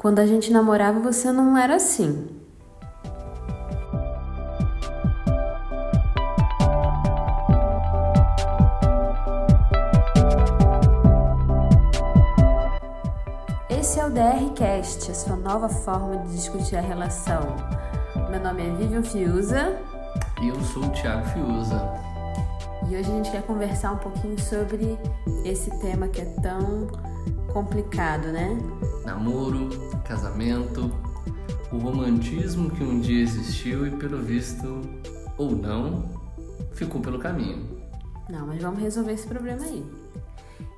Quando a gente namorava, você não era assim. Esse é o DRCast, a sua nova forma de discutir a relação. Meu nome é Vivian Fiuza. E eu sou o Thiago Fiuza. E hoje a gente quer conversar um pouquinho sobre esse tema que é tão complicado, né? Namoro, casamento, o romantismo que um dia existiu e pelo visto ou não ficou pelo caminho. Não, mas vamos resolver esse problema aí.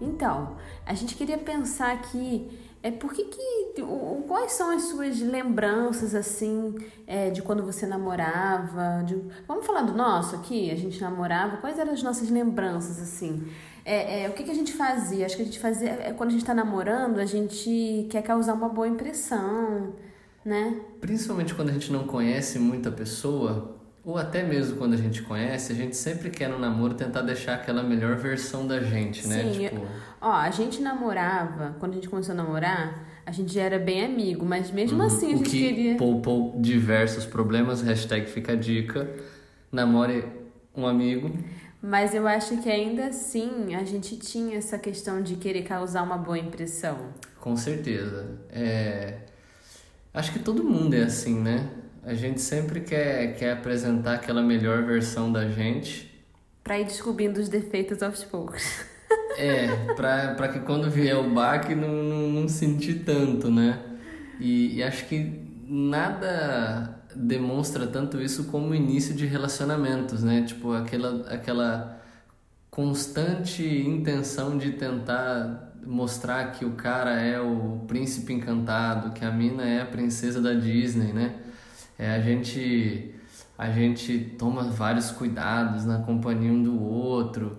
Então, a gente queria pensar aqui é por que, que o, quais são as suas lembranças assim é, de quando você namorava? De, vamos falar do nosso aqui? A gente namorava. Quais eram as nossas lembranças assim? É, é, o que, que a gente fazia? Acho que a gente fazia é, quando a gente está namorando, a gente quer causar uma boa impressão, né? Principalmente quando a gente não conhece muita pessoa, ou até mesmo quando a gente conhece, a gente sempre quer no namoro tentar deixar aquela melhor versão da gente, né? Sim, tipo... ó, a gente namorava, quando a gente começou a namorar, a gente já era bem amigo, mas mesmo uhum. assim a gente o que queria. Poupou diversos problemas, hashtag fica a dica. Namore um amigo. Mas eu acho que ainda assim a gente tinha essa questão de querer causar uma boa impressão. Com certeza. É... Acho que todo mundo é assim, né? A gente sempre quer, quer apresentar aquela melhor versão da gente. Pra ir descobrindo os defeitos aos poucos. É, pra, pra que quando vier o baque não, não, não sentir tanto, né? E, e acho que nada demonstra tanto isso como o início de relacionamentos, né? Tipo, aquela, aquela constante intenção de tentar mostrar que o cara é o príncipe encantado, que a mina é a princesa da Disney, né? É, a gente a gente toma vários cuidados na companhia um do outro,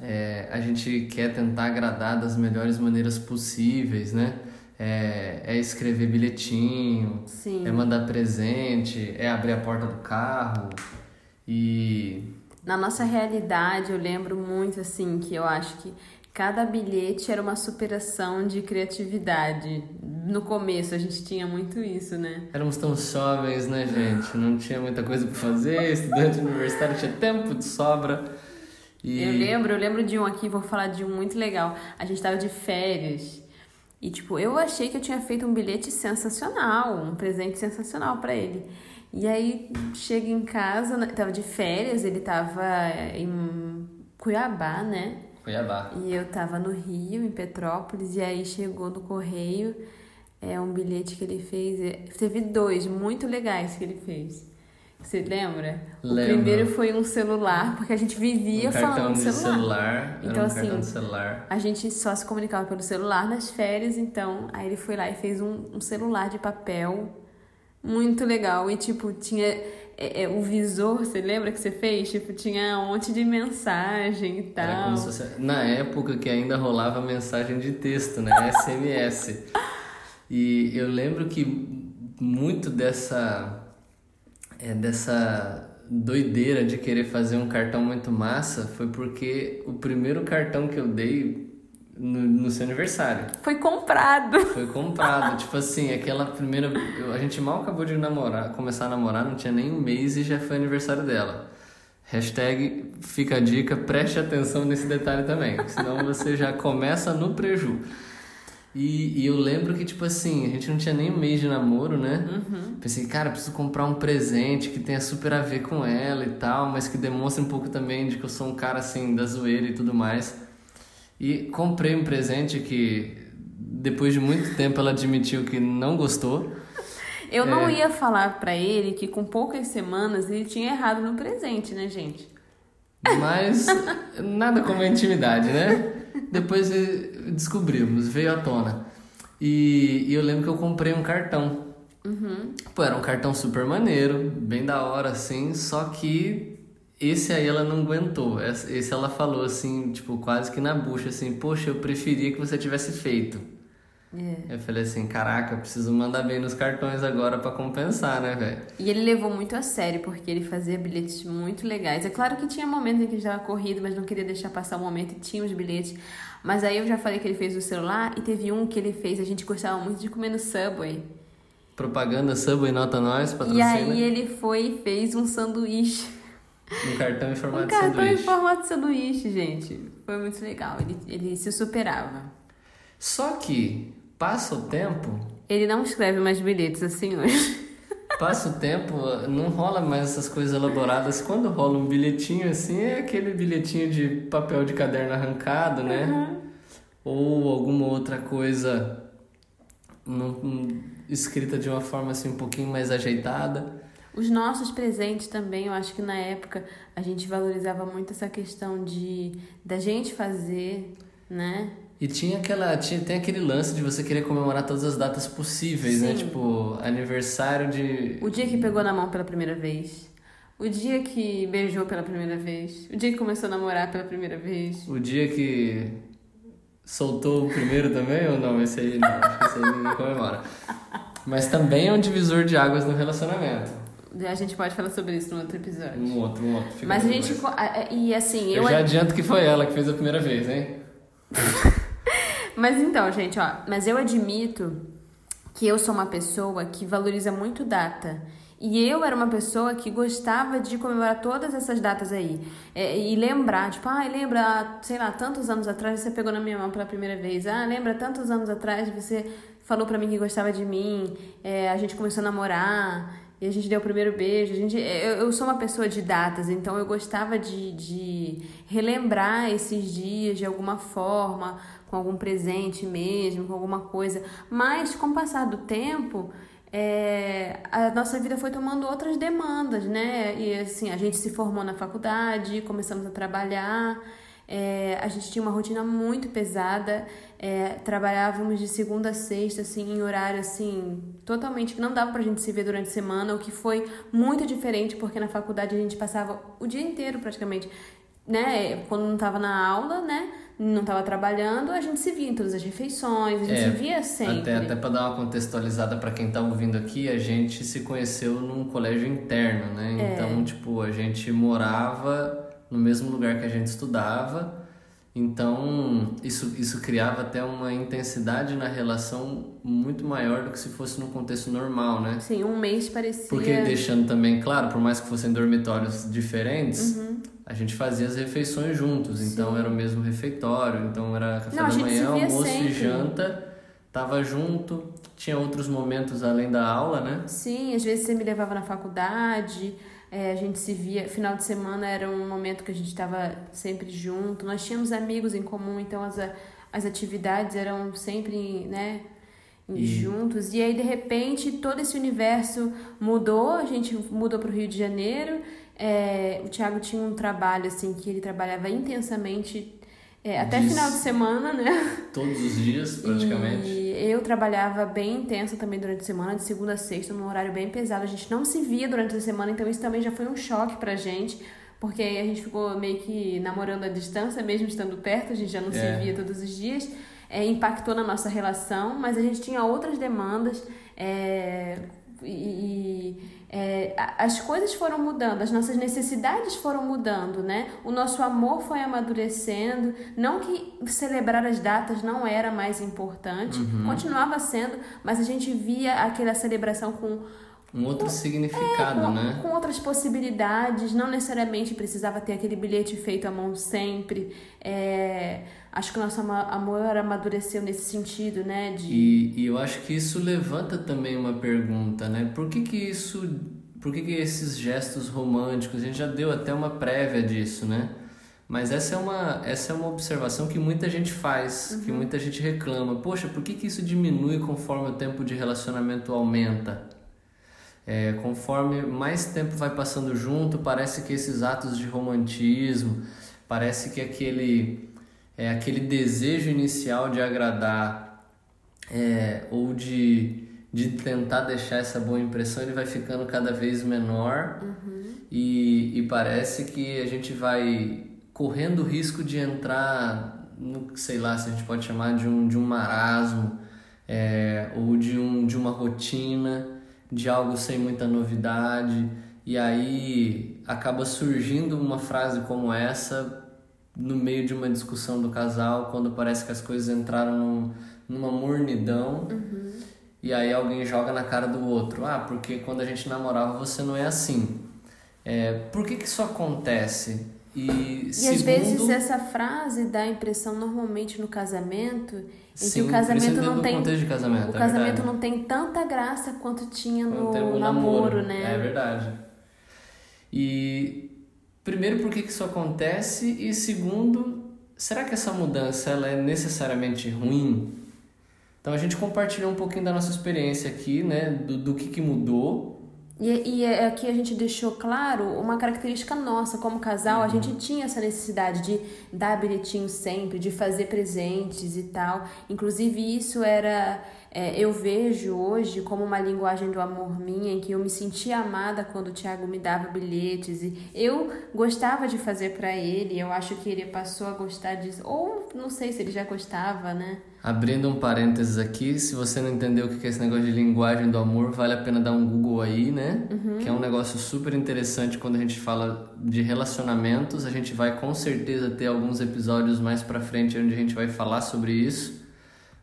é, a gente quer tentar agradar das melhores maneiras possíveis, né? É, é escrever bilhetinho, Sim. é mandar presente, é abrir a porta do carro e na nossa realidade eu lembro muito assim que eu acho que cada bilhete era uma superação de criatividade. No começo a gente tinha muito isso, né? Éramos tão jovens, né, gente? Não tinha muita coisa para fazer, estudante universitário tinha tempo de sobra. E... Eu lembro, eu lembro de um aqui, vou falar de um muito legal. A gente tava de férias e tipo, eu achei que eu tinha feito um bilhete sensacional, um presente sensacional para ele. E aí chega em casa, né, tava de férias, ele tava em Cuiabá, né? Cuiabá. E eu tava no Rio, em Petrópolis, e aí chegou no correio é um bilhete que ele fez. É, teve dois muito legais que ele fez. Você lembra? Lembro. O primeiro foi um celular, porque a gente vivia um falando de celular. celular. Então, um assim, celular. a gente só se comunicava pelo celular nas férias, então aí ele foi lá e fez um, um celular de papel muito legal. E tipo, tinha é, é, o visor, você lembra que você fez? Tipo, tinha um monte de mensagem e tal. Fosse, na época que ainda rolava mensagem de texto, né? SMS. e eu lembro que muito dessa é, dessa doideira de querer fazer um cartão muito massa foi porque o primeiro cartão que eu dei no, no seu aniversário. Foi comprado. Foi comprado. tipo assim, aquela primeira. A gente mal acabou de namorar, começar a namorar, não tinha nem um mês e já foi aniversário dela. Hashtag fica a dica, preste atenção nesse detalhe também, senão você já começa no preju. E, e, eu lembro que, tipo assim, a gente não tinha nem um mês de namoro, né? Uhum. Pensei, cara, preciso comprar um presente que tenha super a ver com ela e tal, mas que demonstre um pouco também de que eu sou um cara, assim, da zoeira e tudo mais. E comprei um presente que, depois de muito tempo, ela admitiu que não gostou. Eu não é... ia falar para ele que com poucas semanas ele tinha errado no presente, né, gente? Mas nada como a intimidade, né? Depois descobrimos, veio à tona. E, e eu lembro que eu comprei um cartão. Uhum. Pô, era um cartão super maneiro, bem da hora, assim, só que esse aí ela não aguentou. Esse ela falou assim, tipo, quase que na bucha, assim, poxa, eu preferia que você tivesse feito. É. Eu falei assim, caraca, eu preciso mandar bem nos cartões agora para compensar, né, velho? E ele levou muito a sério, porque ele fazia bilhetes muito legais. É claro que tinha momentos em que ele estava corrido, mas não queria deixar passar o momento e tinha os bilhetes. Mas aí eu já falei que ele fez o celular e teve um que ele fez, a gente gostava muito de comer no Subway. Propaganda Subway Nota Nós, patrocina. E aí ele foi e fez um sanduíche. Um cartão em formato um de cartão sanduíche. em formato de sanduíche, gente. Foi muito legal. Ele, ele se superava. Só que passa o tempo, Ele não escreve mais bilhetes assim hoje. passa o tempo, não rola mais essas coisas elaboradas. Quando rola um bilhetinho assim, é aquele bilhetinho de papel de caderno arrancado, né? Ou alguma outra coisa num- num- escrita de uma forma assim um pouquinho mais ajeitada. Os nossos presentes também, eu acho que na época a gente valorizava muito essa questão de da gente fazer, né? E tinha aquela. Tinha, tem aquele lance de você querer comemorar todas as datas possíveis, né? Sim. Tipo, aniversário de. O dia que pegou na mão pela primeira vez, o dia que beijou pela primeira vez, o dia que começou a namorar pela primeira vez. O dia que soltou o primeiro também ou não? Esse aí não, acho que esse aí ninguém comemora. Mas também é um divisor de águas no relacionamento. A gente pode falar sobre isso no outro episódio. Um outro, um outro. Mas a gente. E assim, Eu eu. já adianto que foi ela que fez a primeira vez, hein? Mas então, gente, ó, mas eu admito que eu sou uma pessoa que valoriza muito data. E eu era uma pessoa que gostava de comemorar todas essas datas aí. É, e lembrar, tipo, ah, lembra, sei lá, tantos anos atrás você pegou na minha mão pela primeira vez. Ah, lembra tantos anos atrás você falou pra mim que gostava de mim. É, a gente começou a namorar. E a gente deu o primeiro beijo. A gente, eu, eu sou uma pessoa de datas, então eu gostava de, de relembrar esses dias de alguma forma, com algum presente mesmo, com alguma coisa. Mas com o passar do tempo, é, a nossa vida foi tomando outras demandas, né? E assim, a gente se formou na faculdade, começamos a trabalhar. É, a gente tinha uma rotina muito pesada, é, trabalhávamos de segunda a sexta, assim, em horário, assim, totalmente que não dava pra gente se ver durante a semana, o que foi muito diferente, porque na faculdade a gente passava o dia inteiro praticamente, né, quando não tava na aula, né, não tava trabalhando, a gente se via em todas as refeições, a gente É, se via sempre. Até, até para dar uma contextualizada para quem tá ouvindo aqui, a gente se conheceu num colégio interno, né? É. Então, tipo, a gente morava no mesmo lugar que a gente estudava. Então, isso, isso criava até uma intensidade na relação muito maior do que se fosse num contexto normal, né? Sim, um mês parecia... Porque deixando também claro, por mais que fossem dormitórios diferentes, Uhum. a gente fazia as refeições juntos, então era o mesmo refeitório, então era café Não, da manhã, almoço sempre. e janta, tava junto, tinha outros momentos além da aula, né? Sim, às vezes você me levava na faculdade, é, a gente se via, final de semana era um momento que a gente estava sempre junto, nós tínhamos amigos em comum, então as, as atividades eram sempre, né, E- juntos. E aí, de repente, todo esse universo mudou, a gente mudou para o Rio de Janeiro, é, o Thiago tinha um trabalho, assim, que ele trabalhava intensamente, é, até Diz- final de semana, né? Todos os dias, praticamente. E eu trabalhava bem intensa também durante a semana, de segunda a sexta, num horário bem pesado. A gente não se via durante a semana, então isso também já foi um choque pra gente, porque aí a gente ficou meio que namorando à distância, mesmo estando perto, a gente já não É. se via todos os dias. É, impactou na nossa relação, mas a gente tinha outras demandas. é, e é, as coisas foram mudando, as nossas necessidades foram mudando, né? O nosso amor foi amadurecendo. Não que celebrar as datas não era mais importante, continuava sendo, mas a gente via aquela celebração com Um outro significado, com, né? com outras possibilidades, não necessariamente precisava ter aquele bilhete feito à mão sempre. É, acho que o nosso amor amadureceu nesse sentido, né? De, E, e eu acho que isso levanta também uma pergunta, né? Por que que isso, por que que esses gestos românticos, a gente já deu até uma prévia disso, né? Mas essa é uma, essa é uma observação que muita gente faz, que muita gente reclama. Poxa, por que que isso diminui conforme o tempo de relacionamento aumenta? É, conforme mais tempo vai passando junto, parece que esses atos de romantismo, parece que aquele, é, aquele desejo inicial de agradar é, ou de, de tentar deixar essa boa impressão, ele vai ficando cada vez menor. E, e parece que a gente vai correndo o risco de entrar no, sei lá, se a gente pode chamar de um, de um marasmo, é, ou de, um, de uma rotina, de algo sem muita novidade, e aí acaba surgindo uma frase como essa no meio de uma discussão do casal, quando parece que as coisas entraram num, numa mornidão. Uhum. E aí alguém joga na cara do outro, ah, porque quando a gente namorava você não é assim. É, por que, que isso acontece? E, e segundo... às vezes essa frase dá a impressão normalmente no casamento em Sim, que o casamento não tem casamento, o é casamento verdade. não tem tanta graça quanto tinha no, namoro, namoro, né? É verdade. E primeiro por que, que isso acontece e segundo, será que essa mudança ela é necessariamente ruim? Então a gente compartilhou um pouquinho da nossa experiência aqui, né, do, do que, que mudou e, e é aqui a gente deixou claro uma característica nossa como casal, uhum. a gente tinha essa necessidade de dar bilhetinho sempre, de fazer presentes e tal. Inclusive isso era é, eu vejo hoje como uma linguagem do amor minha, em que eu me sentia amada quando o Tiago me dava bilhetes e eu gostava de fazer para ele. Eu acho que ele passou a gostar disso, ou não sei se ele já gostava, né? Abrindo um parênteses aqui, se você não entendeu o que é esse negócio de linguagem do amor, vale a pena dar um Google aí, né? Uhum. Que é um negócio super interessante quando a gente fala de relacionamentos. A gente vai com certeza ter alguns episódios mais pra frente onde a gente vai falar sobre isso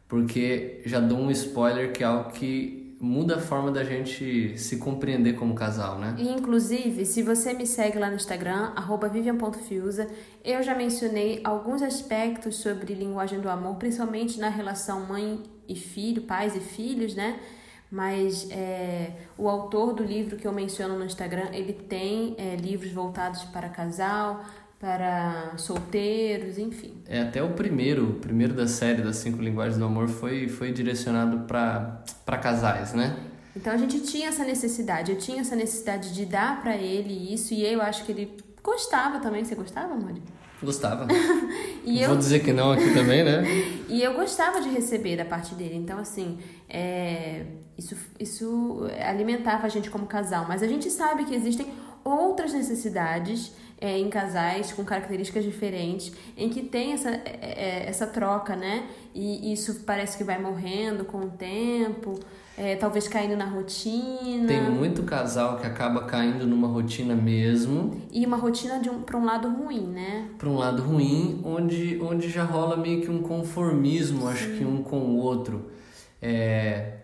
porque já dou um spoiler que é algo que muda a forma da gente se compreender como casal, né? E, inclusive, se você me segue lá no Instagram, vivian.fiusa, eu já mencionei alguns aspectos sobre linguagem do amor, principalmente na relação mãe e filho, pais e filhos, né? Mas é, o autor do livro que eu menciono no Instagram, ele tem é, livros voltados para casal, para solteiros, enfim. É até o primeiro, o primeiro da série das cinco linguagens do amor foi foi direcionado para para casais, né? Então a gente tinha essa necessidade, eu tinha essa necessidade de dar para ele isso e eu acho que ele gostava também. Você gostava, Mori? Gostava. e Vou dizer que não aqui também, né? e eu gostava de receber da parte dele. Então, assim, é... isso, isso alimentava a gente como casal. Mas a gente sabe que existem outras necessidades é, em casais com características diferentes, em que tem essa, é, é, essa troca, né? E isso parece que vai morrendo com o tempo, é, talvez caindo na rotina. Tem muito casal que acaba caindo numa rotina mesmo. E uma rotina de um, para um lado ruim, né? Para um lado ruim, onde, onde já rola meio que um conformismo, Sim. acho que um com o outro. É,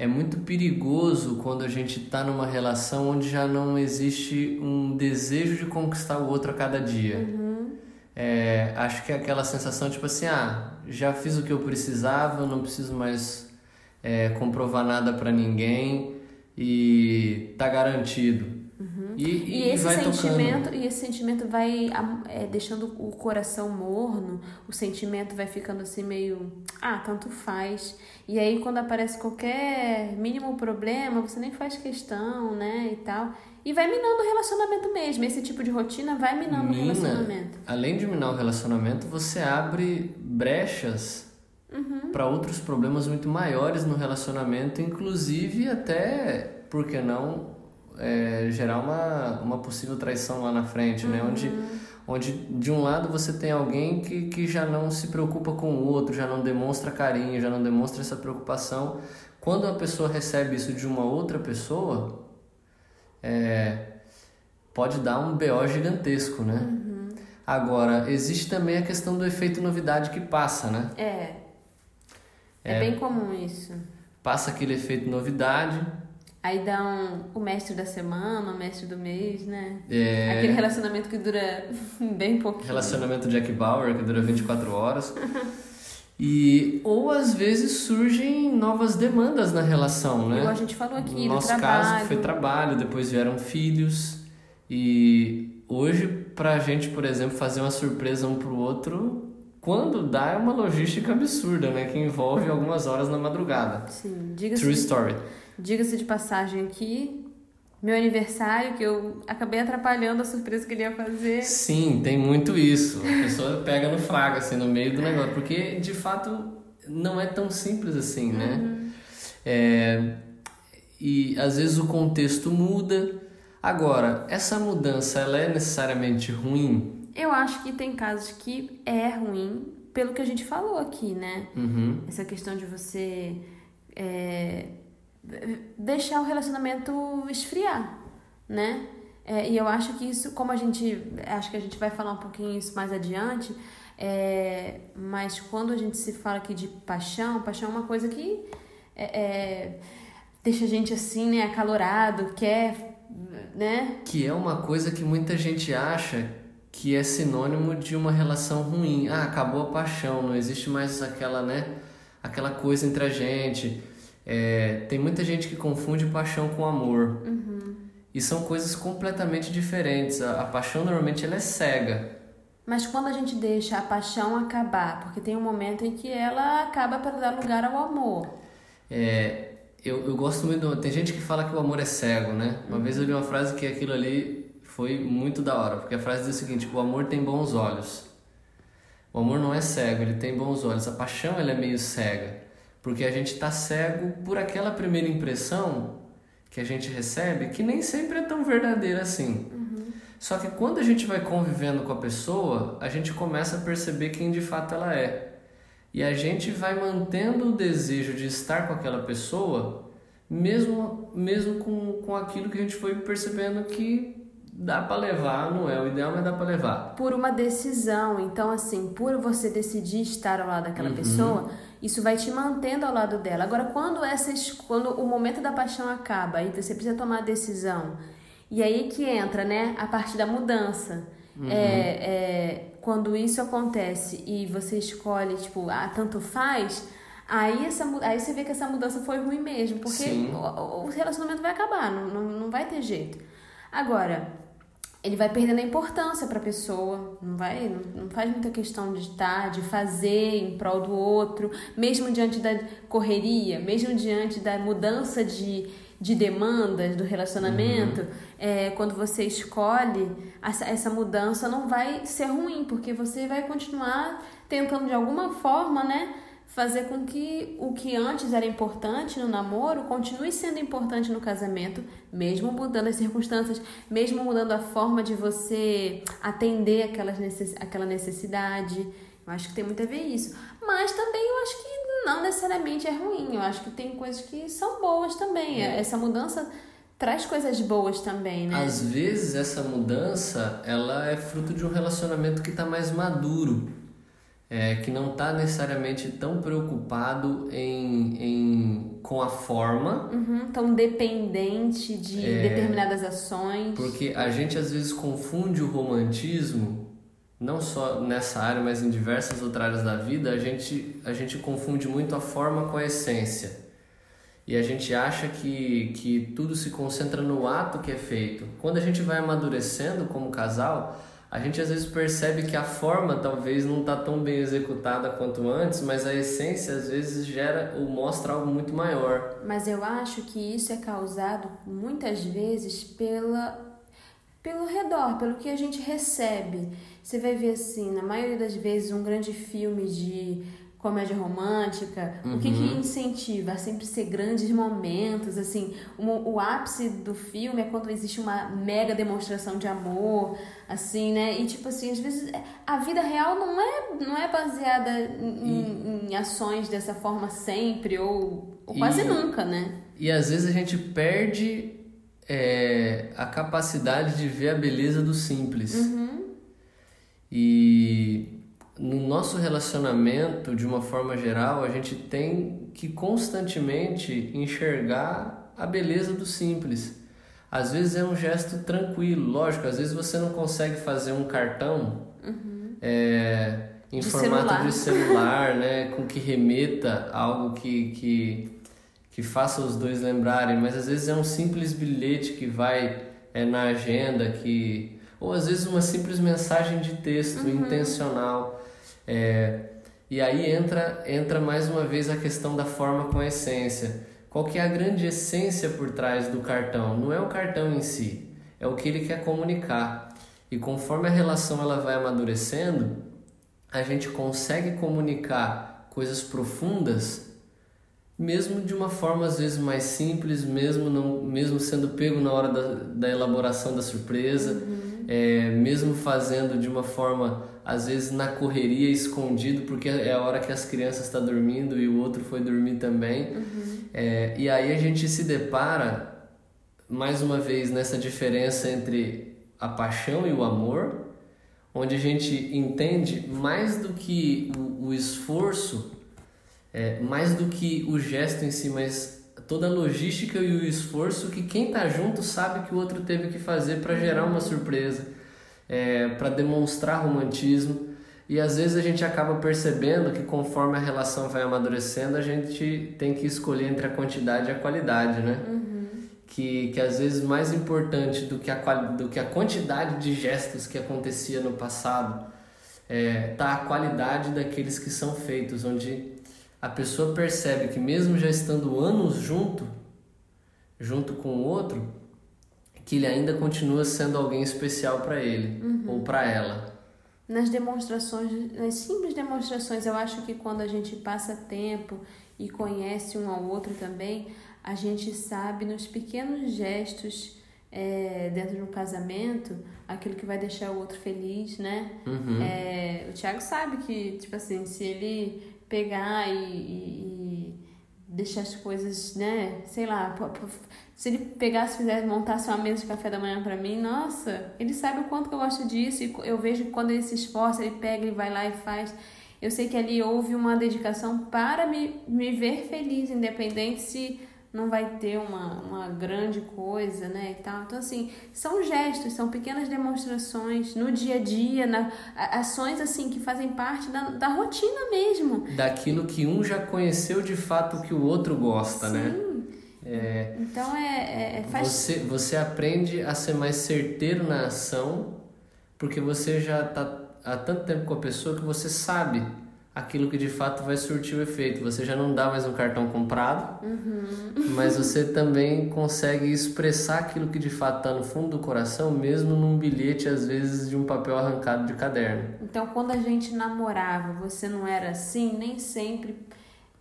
é muito perigoso quando a gente está numa relação onde já não existe um desejo de conquistar o outro a cada dia. Uhum. É, acho que é aquela sensação tipo assim, ah, já fiz o que eu precisava, não preciso mais é, comprovar nada para ninguém e tá garantido. E, e, e, esse sentimento tocando. e esse sentimento vai é, deixando o coração morno, o sentimento vai ficando assim meio ah tanto faz e aí quando aparece qualquer mínimo problema você nem faz questão né e tal e vai minando o relacionamento mesmo esse tipo de rotina vai minando Mina, o relacionamento além de minar o relacionamento você abre brechas uhum. para outros problemas muito maiores no relacionamento inclusive até por que não é, gerar uma, uma possível traição lá na frente, uhum. né? Onde, onde de um lado você tem alguém que, que já não se preocupa com o outro, já não demonstra carinho, já não demonstra essa preocupação. Quando a pessoa recebe isso de uma outra pessoa, é, pode dar um BO gigantesco, né? Uhum. Agora, existe também a questão do efeito novidade que passa, né? É. É, é bem comum isso. Passa aquele efeito novidade, Aí dá um, o mestre da semana, o mestre do mês, né? É... Aquele relacionamento que dura bem pouquinho. Relacionamento Jack Bauer, que dura 24 horas. E, ou às vezes surgem novas demandas na relação, né? Igual a gente falou aqui, no nosso trabalho. caso foi trabalho, depois vieram filhos. E hoje, pra gente, por exemplo, fazer uma surpresa um pro outro, quando dá é uma logística absurda, né? Que envolve algumas horas na madrugada. Sim, diga True story. Diga-se de passagem aqui, meu aniversário, que eu acabei atrapalhando a surpresa que ele ia fazer. Sim, tem muito isso. A pessoa pega no fraga, assim, no meio do negócio. Porque, de fato, não é tão simples assim, né? Uhum. É, e, às vezes, o contexto muda. Agora, essa mudança, ela é necessariamente ruim? Eu acho que tem casos que é ruim pelo que a gente falou aqui, né? Uhum. Essa questão de você é, deixar o relacionamento esfriar, né? É, e eu acho que isso, como a gente, acho que a gente vai falar um pouquinho isso mais adiante, é, mas quando a gente se fala aqui de paixão, paixão é uma coisa que é, é deixa a gente assim, né, acalorado, quer, né? Que é uma coisa que muita gente acha que é sinônimo de uma relação ruim. Ah, acabou a paixão, não existe mais aquela, né, aquela coisa entre a gente. É, tem muita gente que confunde paixão com amor. Uhum. E são coisas completamente diferentes. A, a, paixão normalmente ela é cega. Mas quando a gente deixa a paixão acabar, porque tem um momento em que ela acaba para dar lugar ao amor. É, eu, eu gosto muito. Tem gente que fala que o amor é cego, né? Uma uhum. vez eu li uma frase que aquilo ali foi muito da hora, porque a frase diz o seguinte: o amor tem bons olhos. O amor não é cego, ele tem bons olhos. A paixão ela é meio cega, porque a gente está cego por aquela primeira impressão que a gente recebe, que nem sempre é tão verdadeira assim. Uhum. Só que quando a gente vai convivendo com a pessoa, a gente começa a perceber quem de fato ela é. E a gente vai mantendo o desejo de estar com aquela pessoa, mesmo, mesmo com, com aquilo que a gente foi percebendo que dá para levar, não é o ideal, mas dá para levar. Por uma decisão. Então, assim, por você decidir estar ao lado daquela uhum. pessoa, isso vai te mantendo ao lado dela. Agora, quando, essas, quando o momento da paixão acaba e você precisa tomar a decisão, e aí que entra, né, a parte da mudança. Uhum. É, é, quando isso acontece e você escolhe, tipo, ah, tanto faz, aí, essa, aí você vê que essa mudança foi ruim mesmo, porque o, o, relacionamento vai acabar, não, não, não vai ter jeito. Agora, ele vai perdendo a importância para a pessoa, não vai, não, não, faz muita questão de estar, de fazer em prol do outro, mesmo diante da correria, mesmo diante da mudança de, de demandas do relacionamento, uhum. é, quando você escolhe, essa, essa mudança não vai ser ruim, porque você vai continuar tentando de alguma forma, né? Fazer com que o que antes era importante no namoro continue sendo importante no casamento, mesmo mudando as circunstâncias, mesmo mudando a forma de você atender aquelas necess aquela necessidade. Eu acho que tem muito a ver isso. Mas também eu acho que não necessariamente é ruim. Eu acho que tem coisas que são boas também. É. Essa mudança traz coisas boas também, né? Às vezes essa mudança ela é fruto de um relacionamento que está mais maduro, é, que não está necessariamente tão preocupado em, em com a forma, uhum, tão dependente de é, determinadas ações. Porque a gente às vezes confunde o romantismo não só nessa área, mas em diversas outras áreas da vida, a gente, a gente confunde muito a forma com a essência. E a gente acha que, que tudo se concentra no ato que é feito. Quando a gente vai amadurecendo como casal, a gente às vezes percebe que a forma talvez não está tão bem executada quanto antes, mas a essência às vezes gera ou mostra algo muito maior. Mas eu acho que isso é causado muitas vezes pela pelo redor, pelo que a gente recebe. Você vai ver assim, na maioria das vezes, um grande filme de comédia romântica, uhum. o que, que uhum. incentiva? A sempre ser grandes momentos, assim, o, o ápice do filme é quando existe uma mega demonstração de amor, assim, né? E tipo assim, às vezes a vida real não é, não é baseada em, e... em ações dessa forma sempre, ou, ou quase e... nunca, né? E às vezes a gente perde é, a capacidade de ver a beleza do simples. Uhum. E no nosso relacionamento, de uma forma geral, a gente tem que constantemente enxergar a beleza do simples. Às vezes é um gesto tranquilo, lógico, às vezes você não consegue fazer um cartão uhum. é, em de formato celular. de celular, né, com que remeta algo que, que que faça os dois lembrarem, mas às vezes é um simples bilhete que vai é, na agenda, que ou às vezes uma simples mensagem de texto uhum. intencional. É, e aí entra, entra mais uma vez a questão da forma com a essência. Qual que é a grande essência por trás do cartão? Não é o cartão em si, é o que ele quer comunicar. E conforme a relação ela vai amadurecendo, a gente consegue comunicar coisas profundas mesmo de uma forma às vezes mais simples, mesmo não, mesmo sendo pego na hora da, da elaboração da surpresa, uhum. É, mesmo fazendo de uma forma às vezes na correria, escondido, porque é a hora que as crianças estão tá dormindo e o outro foi dormir também. Uhum. É, e aí a gente se depara, mais uma vez, nessa diferença entre a paixão e o amor, onde a gente entende mais do que o, o esforço, é, mais do que o gesto em si, mas toda a logística e o esforço que quem está junto sabe que o outro teve que fazer para gerar uma surpresa é, para demonstrar romantismo. E às vezes a gente acaba percebendo que conforme a relação vai amadurecendo, a gente tem que escolher entre a quantidade e a qualidade, né? Uhum. Que, que às vezes mais importante do que, a, do que a quantidade de gestos que acontecia no passado é, tá a qualidade daqueles que são feitos, onde a pessoa percebe que mesmo já estando anos junto, junto com o outro, que ele ainda continua sendo alguém especial para ele uhum. ou para ela. Nas demonstrações, nas simples demonstrações, eu acho que quando a gente passa tempo e conhece um ao outro também, a gente sabe nos pequenos gestos é, dentro de um casamento aquilo que vai deixar o outro feliz, né? Uhum. É, o Thiago sabe que, tipo assim, se ele pegar e, e, e deixar as coisas, né? Sei lá, se ele pegasse, fizesse, montasse uma mesa de café da manhã para mim, nossa, ele sabe o quanto que eu gosto disso e eu vejo que quando ele se esforça, ele pega, ele vai lá e faz. Eu sei que ali houve uma dedicação para me, me ver feliz, independente se não vai ter uma, uma grande coisa, né, e tal. Então, assim, são gestos, são pequenas demonstrações no dia a dia, na, ações, assim, que fazem parte da, da rotina mesmo. Daquilo que um já conheceu de fato que o outro gosta, né? Sim. né? É, então é, é, faz... você você aprende a ser mais certeiro na ação porque você já está há tanto tempo com a pessoa que você sabe aquilo que de fato vai surtir o efeito. Você já não dá mais um cartão comprado, uhum. mas você também consegue expressar aquilo que de fato está no fundo do coração, mesmo num bilhete, às vezes, de um papel arrancado de caderno. Então, quando a gente namorava, você não era assim, nem sempre.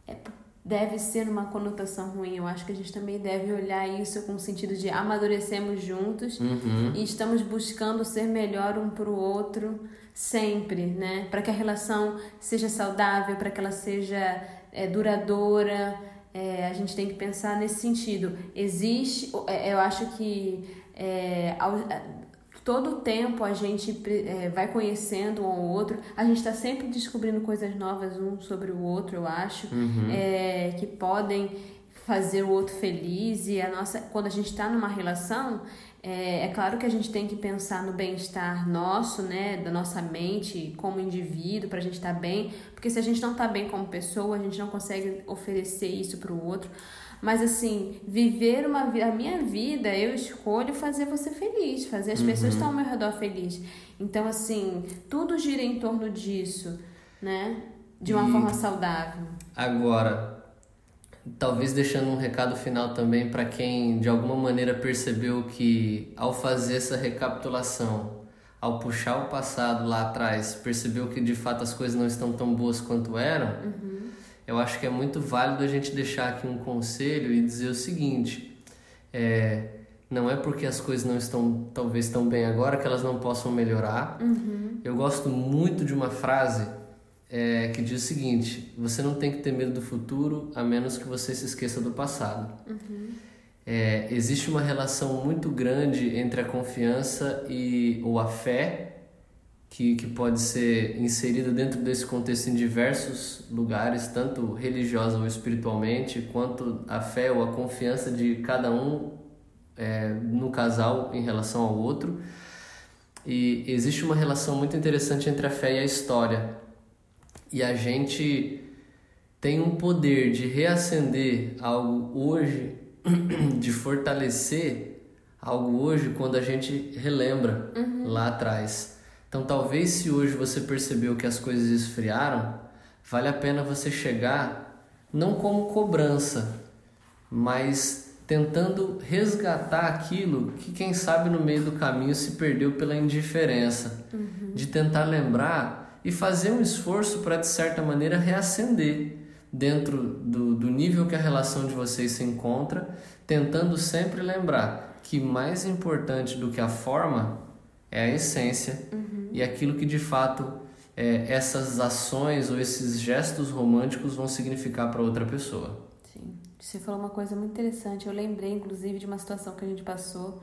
É deve ser uma conotação ruim. Eu acho que a gente também deve olhar isso com o sentido de amadurecemos juntos uhum. e estamos buscando ser melhor um para o outro sempre, né? Para que a relação seja saudável, para que ela seja é, duradoura. É, a gente tem que pensar nesse sentido. Existe, é, eu acho que é, todo o tempo a gente é, vai conhecendo um ao outro, a gente está sempre descobrindo coisas novas um sobre o outro, eu acho, uhum. é, que podem fazer o outro feliz e a nossa quando a gente está numa relação é, é, claro que a gente tem que pensar no bem-estar nosso, né, da nossa mente como indivíduo, para a gente estar tá bem, porque se a gente não está bem como pessoa, a gente não consegue oferecer isso para o outro. Mas assim, viver uma a minha vida, eu escolho fazer você feliz, fazer as uhum. pessoas que estão ao meu redor feliz. Então assim, tudo gira em torno disso, né? De uma e forma saudável. Agora, talvez deixando um recado final também para quem de alguma maneira percebeu que ao fazer essa recapitulação, ao puxar o passado lá atrás, percebeu que de fato as coisas não estão tão boas quanto eram. Uhum eu acho que é muito válido a gente deixar aqui um conselho e dizer o seguinte: é, não é porque as coisas não estão talvez tão bem agora que elas não possam melhorar. Uhum. Eu gosto muito de uma frase é, que diz o seguinte: você não tem que ter medo do futuro a menos que você se esqueça do passado. Uhum. É, existe uma relação muito grande entre a confiança e ou a fé que, que pode ser inserida dentro desse contexto em diversos lugares, tanto religiosa ou espiritualmente, quanto a fé ou a confiança de cada um é, no casal em relação ao outro. E existe uma relação muito interessante entre a fé e a história. E a gente tem um poder de reacender algo hoje, de fortalecer algo hoje quando a gente relembra uhum. lá atrás. Então, talvez se hoje você percebeu que as coisas esfriaram, vale a pena você chegar não como cobrança, mas tentando resgatar aquilo que quem sabe no meio do caminho se perdeu pela indiferença, uhum. de tentar lembrar e fazer um esforço para de certa maneira reacender dentro do, do nível que a relação de vocês se encontra, tentando sempre lembrar que mais importante do que a forma é a essência uhum. e aquilo que de fato é, essas ações ou esses gestos românticos vão significar para outra pessoa. Sim. Você falou uma coisa muito interessante. Eu lembrei, inclusive, de uma situação que a gente passou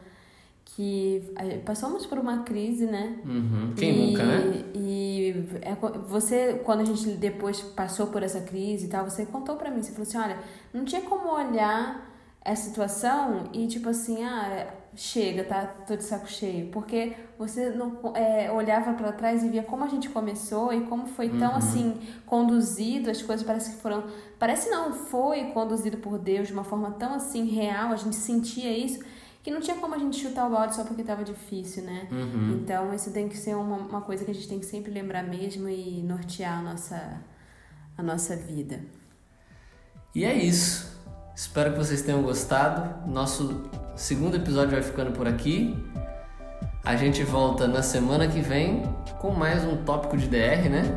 que passamos por uma crise, né? Uhum. Quem e, nunca, né? E é, você, quando a gente depois passou por essa crise e tal, você contou para mim, você falou assim, olha, não tinha como olhar essa situação e tipo assim, ah, chega, tá? Tô de saco cheio. Porque você não é, olhava para trás e via como a gente começou e como foi tão uhum. assim conduzido, as coisas parece que foram. Parece não, foi conduzido por Deus de uma forma tão assim real, a gente sentia isso, que não tinha como a gente chutar o balde só porque tava difícil, né? Uhum. Então isso tem que ser uma, uma coisa que a gente tem que sempre lembrar mesmo e nortear a nossa, a nossa vida. E é isso. Espero que vocês tenham gostado. Nosso segundo episódio vai ficando por aqui. A gente volta na semana que vem com mais um tópico de DR, né?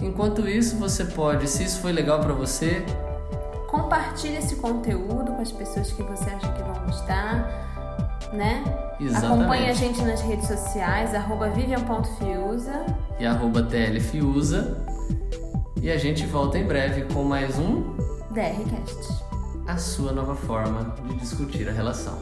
Enquanto isso, você pode, se isso foi legal para você, compartilhe esse conteúdo com as pessoas que você acha que vão gostar, né? Exatamente. Acompanhe a gente nas redes sociais, arroba vivian.fiusa e arroba tlfiusa. E a gente volta em breve com mais um DRCast a sua nova forma de discutir a relação.